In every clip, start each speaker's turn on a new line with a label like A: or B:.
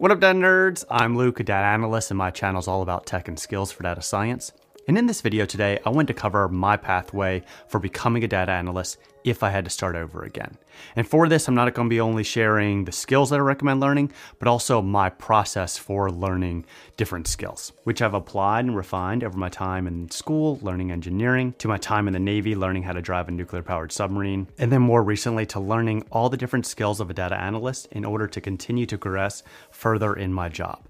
A: What up, data nerds? I'm Luke, a data analyst, and my channel is all about tech and skills for data science. And in this video today, I want to cover my pathway for becoming a data analyst if I had to start over again. And for this, I'm not going to be only sharing the skills that I recommend learning, but also my process for learning different skills, which I've applied and refined over my time in school, learning engineering, to my time in the Navy, learning how to drive a nuclear powered submarine, and then more recently to learning all the different skills of a data analyst in order to continue to progress further in my job.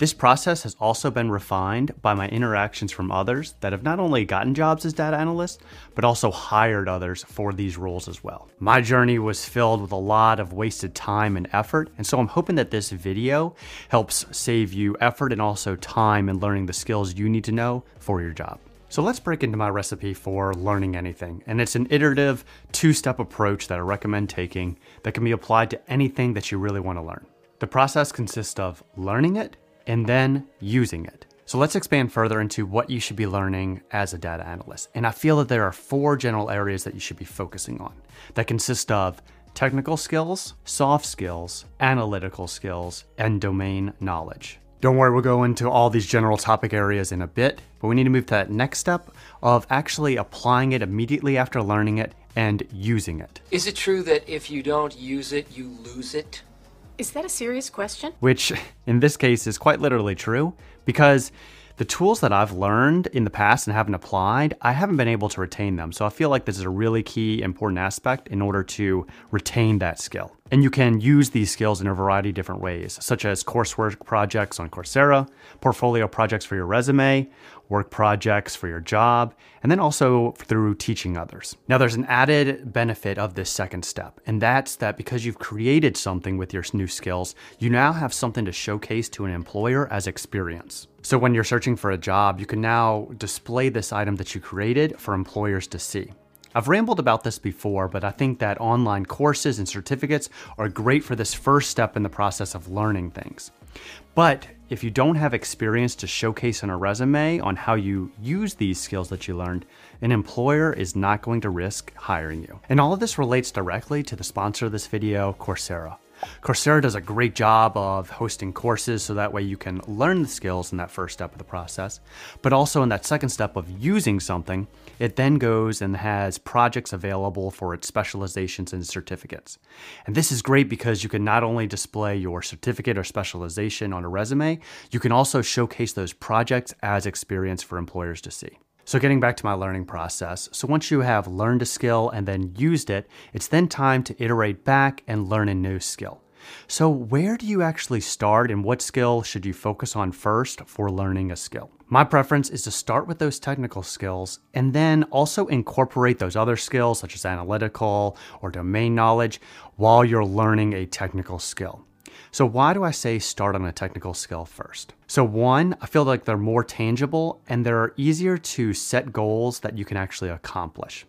A: This process has also been refined by my interactions from others that have not only gotten jobs as data analysts, but also hired others for these roles as well. My journey was filled with a lot of wasted time and effort, and so I'm hoping that this video helps save you effort and also time in learning the skills you need to know for your job. So let's break into my recipe for learning anything. And it's an iterative two step approach that I recommend taking that can be applied to anything that you really want to learn. The process consists of learning it and then using it. So let's expand further into what you should be learning as a data analyst. And I feel that there are four general areas that you should be focusing on that consist of technical skills, soft skills, analytical skills, and domain knowledge. Don't worry, we'll go into all these general topic areas in a bit, but we need to move to that next step of actually applying it immediately after learning it and using it.
B: Is it true that if you don't use it, you lose it?
C: Is that a serious question?
A: Which, in this case, is quite literally true because the tools that I've learned in the past and haven't applied, I haven't been able to retain them. So I feel like this is a really key, important aspect in order to retain that skill. And you can use these skills in a variety of different ways, such as coursework projects on Coursera, portfolio projects for your resume, work projects for your job, and then also through teaching others. Now, there's an added benefit of this second step, and that's that because you've created something with your new skills, you now have something to showcase to an employer as experience. So, when you're searching for a job, you can now display this item that you created for employers to see. I've rambled about this before, but I think that online courses and certificates are great for this first step in the process of learning things. But if you don't have experience to showcase on a resume on how you use these skills that you learned, an employer is not going to risk hiring you. And all of this relates directly to the sponsor of this video, Coursera. Coursera does a great job of hosting courses so that way you can learn the skills in that first step of the process. But also in that second step of using something, it then goes and has projects available for its specializations and certificates. And this is great because you can not only display your certificate or specialization on a resume, you can also showcase those projects as experience for employers to see. So, getting back to my learning process. So, once you have learned a skill and then used it, it's then time to iterate back and learn a new skill. So, where do you actually start and what skill should you focus on first for learning a skill? My preference is to start with those technical skills and then also incorporate those other skills, such as analytical or domain knowledge, while you're learning a technical skill. So, why do I say start on a technical skill first? So, one, I feel like they're more tangible and they're easier to set goals that you can actually accomplish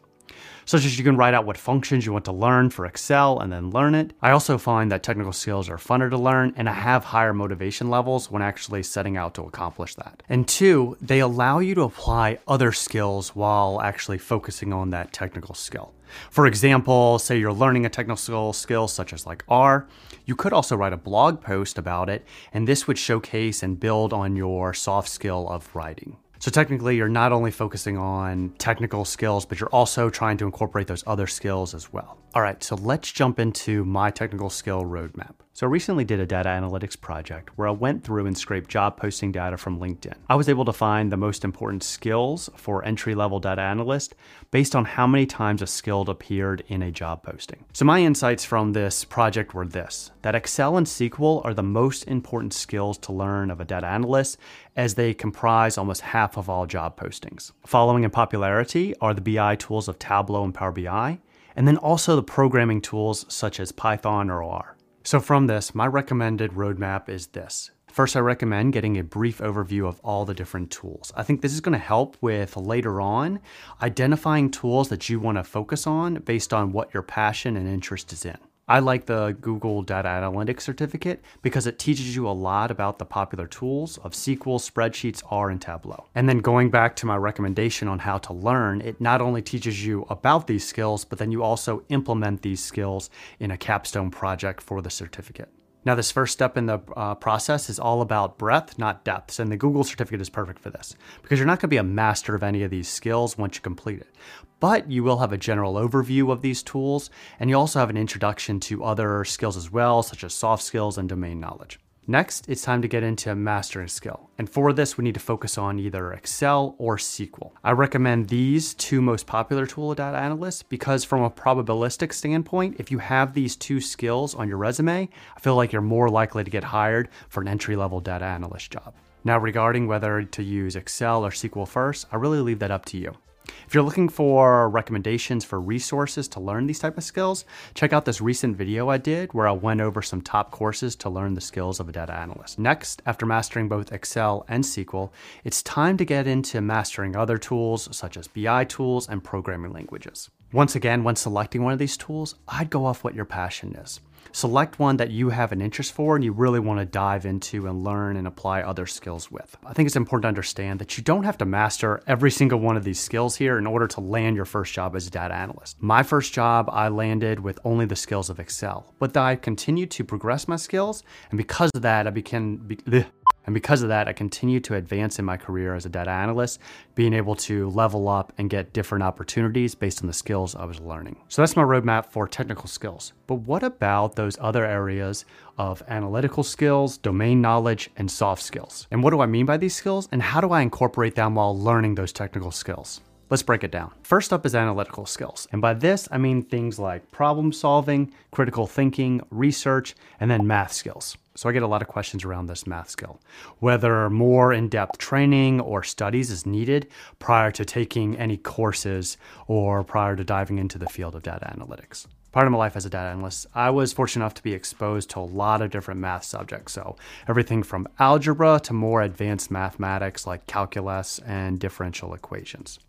A: such as you can write out what functions you want to learn for Excel and then learn it. I also find that technical skills are funner to learn and I have higher motivation levels when actually setting out to accomplish that. And two, they allow you to apply other skills while actually focusing on that technical skill. For example, say you're learning a technical skill such as like R, you could also write a blog post about it, and this would showcase and build on your soft skill of writing. So technically, you're not only focusing on technical skills, but you're also trying to incorporate those other skills as well. All right, so let's jump into my technical skill roadmap. So I recently did a data analytics project where I went through and scraped job posting data from LinkedIn. I was able to find the most important skills for entry level data analyst based on how many times a skill appeared in a job posting. So my insights from this project were this that Excel and SQL are the most important skills to learn of a data analyst as they comprise almost half of all job postings. Following in popularity are the BI tools of Tableau and Power BI and then also the programming tools such as Python or R. So, from this, my recommended roadmap is this. First, I recommend getting a brief overview of all the different tools. I think this is going to help with later on identifying tools that you want to focus on based on what your passion and interest is in. I like the Google Data Analytics certificate because it teaches you a lot about the popular tools of SQL, spreadsheets, R, and Tableau. And then going back to my recommendation on how to learn, it not only teaches you about these skills, but then you also implement these skills in a capstone project for the certificate. Now, this first step in the uh, process is all about breadth, not depths, and the Google certificate is perfect for this because you're not going to be a master of any of these skills once you complete it. But you will have a general overview of these tools, and you also have an introduction to other skills as well, such as soft skills and domain knowledge. Next, it's time to get into a mastering skill. And for this, we need to focus on either Excel or SQL. I recommend these two most popular tool of data analysts because from a probabilistic standpoint, if you have these two skills on your resume, I feel like you're more likely to get hired for an entry-level data analyst job. Now, regarding whether to use Excel or SQL first, I really leave that up to you. If you're looking for recommendations for resources to learn these type of skills, check out this recent video I did where I went over some top courses to learn the skills of a data analyst. Next, after mastering both Excel and SQL, it's time to get into mastering other tools such as BI tools and programming languages. Once again, when selecting one of these tools, I'd go off what your passion is. Select one that you have an interest for and you really want to dive into and learn and apply other skills with. I think it's important to understand that you don't have to master every single one of these skills here in order to land your first job as a data analyst. My first job, I landed with only the skills of Excel, but I continued to progress my skills, and because of that, I became. Be, and because of that, I continue to advance in my career as a data analyst, being able to level up and get different opportunities based on the skills I was learning. So that's my roadmap for technical skills. But what about those other areas of analytical skills, domain knowledge, and soft skills? And what do I mean by these skills? And how do I incorporate them while learning those technical skills? Let's break it down. First up is analytical skills. And by this, I mean things like problem solving, critical thinking, research, and then math skills. So I get a lot of questions around this math skill. Whether more in depth training or studies is needed prior to taking any courses or prior to diving into the field of data analytics. Part of my life as a data analyst, I was fortunate enough to be exposed to a lot of different math subjects. So, everything from algebra to more advanced mathematics like calculus and differential equations.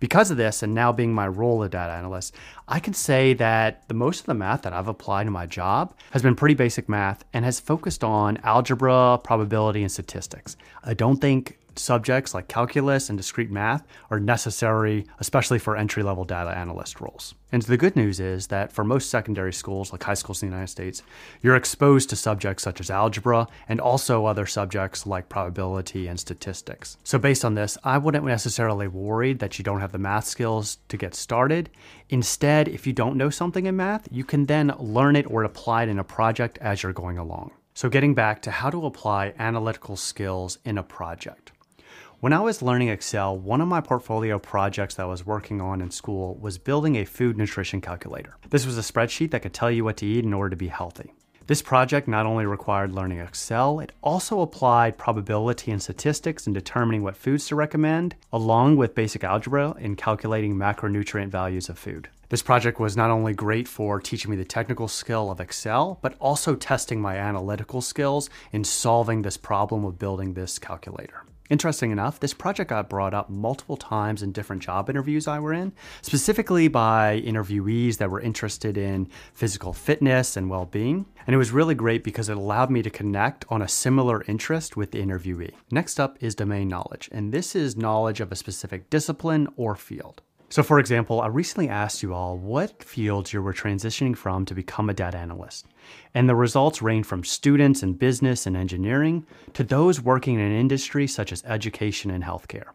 A: Because of this, and now being my role as data analyst, I can say that the most of the math that I've applied to my job has been pretty basic math and has focused on algebra, probability, and statistics. I don't think subjects like calculus and discrete math are necessary, especially for entry level data analyst roles. And the good news is that for most secondary schools, like high schools in the United States, you're exposed to subjects such as algebra and also other subjects like probability and statistics. So, based on this, I wouldn't necessarily worry that you don't have the math skills to get started. Instead, if you don't know something in math, you can then learn it or apply it in a project as you're going along. So, getting back to how to apply analytical skills in a project. When I was learning Excel, one of my portfolio projects that I was working on in school was building a food nutrition calculator. This was a spreadsheet that could tell you what to eat in order to be healthy. This project not only required learning Excel, it also applied probability and statistics in determining what foods to recommend, along with basic algebra in calculating macronutrient values of food. This project was not only great for teaching me the technical skill of Excel, but also testing my analytical skills in solving this problem of building this calculator. Interesting enough, this project got brought up multiple times in different job interviews I were in, specifically by interviewees that were interested in physical fitness and well being. And it was really great because it allowed me to connect on a similar interest with the interviewee. Next up is domain knowledge, and this is knowledge of a specific discipline or field. So, for example, I recently asked you all what fields you were transitioning from to become a data analyst. And the results range from students in business and engineering to those working in an industry such as education and healthcare.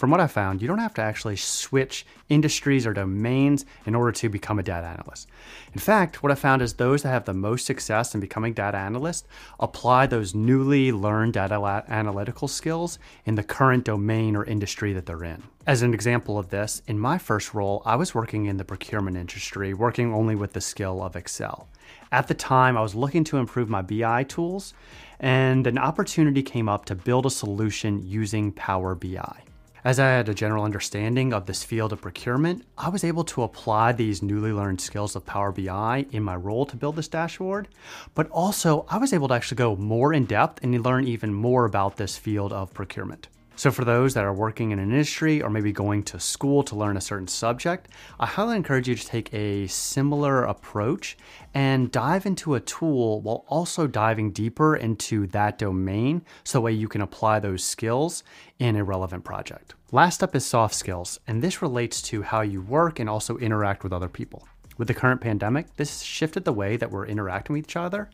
A: From what I found, you don't have to actually switch industries or domains in order to become a data analyst. In fact, what I found is those that have the most success in becoming data analysts apply those newly learned data analytical skills in the current domain or industry that they're in. As an example of this, in my first role, I was working in the procurement industry, working only with the skill of Excel. At the time, I was looking to improve my BI tools, and an opportunity came up to build a solution using Power BI. As I had a general understanding of this field of procurement, I was able to apply these newly learned skills of Power BI in my role to build this dashboard, but also I was able to actually go more in depth and learn even more about this field of procurement. So, for those that are working in an industry or maybe going to school to learn a certain subject, I highly encourage you to take a similar approach and dive into a tool while also diving deeper into that domain so that way you can apply those skills in a relevant project. Last up is soft skills, and this relates to how you work and also interact with other people. With the current pandemic, this shifted the way that we're interacting with each other.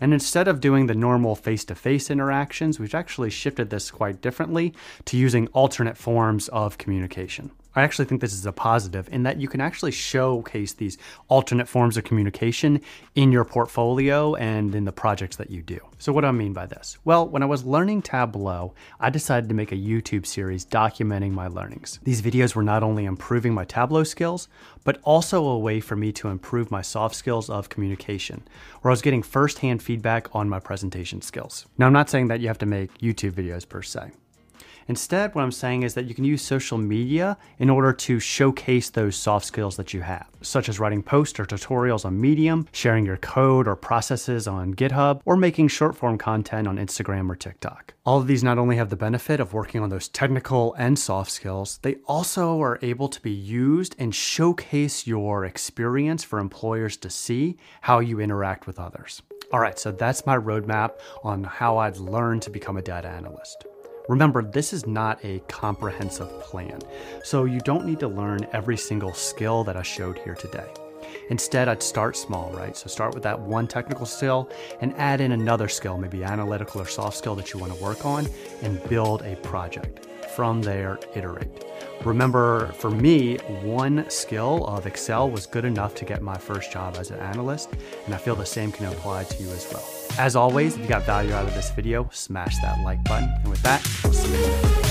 A: And instead of doing the normal face to face interactions, we've actually shifted this quite differently to using alternate forms of communication. I actually think this is a positive in that you can actually showcase these alternate forms of communication in your portfolio and in the projects that you do. So, what do I mean by this? Well, when I was learning Tableau, I decided to make a YouTube series documenting my learnings. These videos were not only improving my Tableau skills, but also a way for me to improve my soft skills of communication, where I was getting firsthand feedback on my presentation skills. Now, I'm not saying that you have to make YouTube videos per se. Instead, what I'm saying is that you can use social media in order to showcase those soft skills that you have, such as writing posts or tutorials on Medium, sharing your code or processes on GitHub, or making short form content on Instagram or TikTok. All of these not only have the benefit of working on those technical and soft skills, they also are able to be used and showcase your experience for employers to see how you interact with others. All right, so that's my roadmap on how I'd learn to become a data analyst. Remember, this is not a comprehensive plan, so you don't need to learn every single skill that I showed here today. Instead, I'd start small, right? So start with that one technical skill and add in another skill, maybe analytical or soft skill that you want to work on, and build a project. From there, iterate. Remember, for me, one skill of Excel was good enough to get my first job as an analyst, and I feel the same can apply to you as well. As always, if you got value out of this video, smash that like button. And with that, I'll see you next video.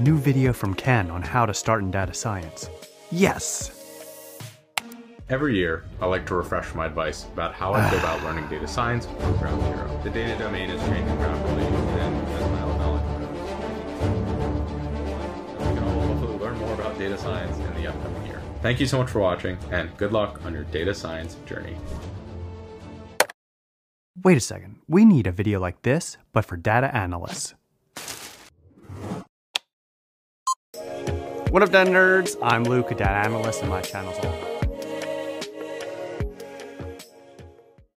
A: New video from Ken on how to start in data science. Yes!
D: Every year, I like to refresh my advice about how I go about learning data science from ground zero. The data domain is changing rapidly, and as my knowledge grows, we can all hopefully learn more about data science in the upcoming year. Thank you so much for watching, and good luck on your data science journey.
A: Wait a second, we need a video like this, but for data analysts. What up, data nerds? I'm Luke, a data analyst, and my channel's all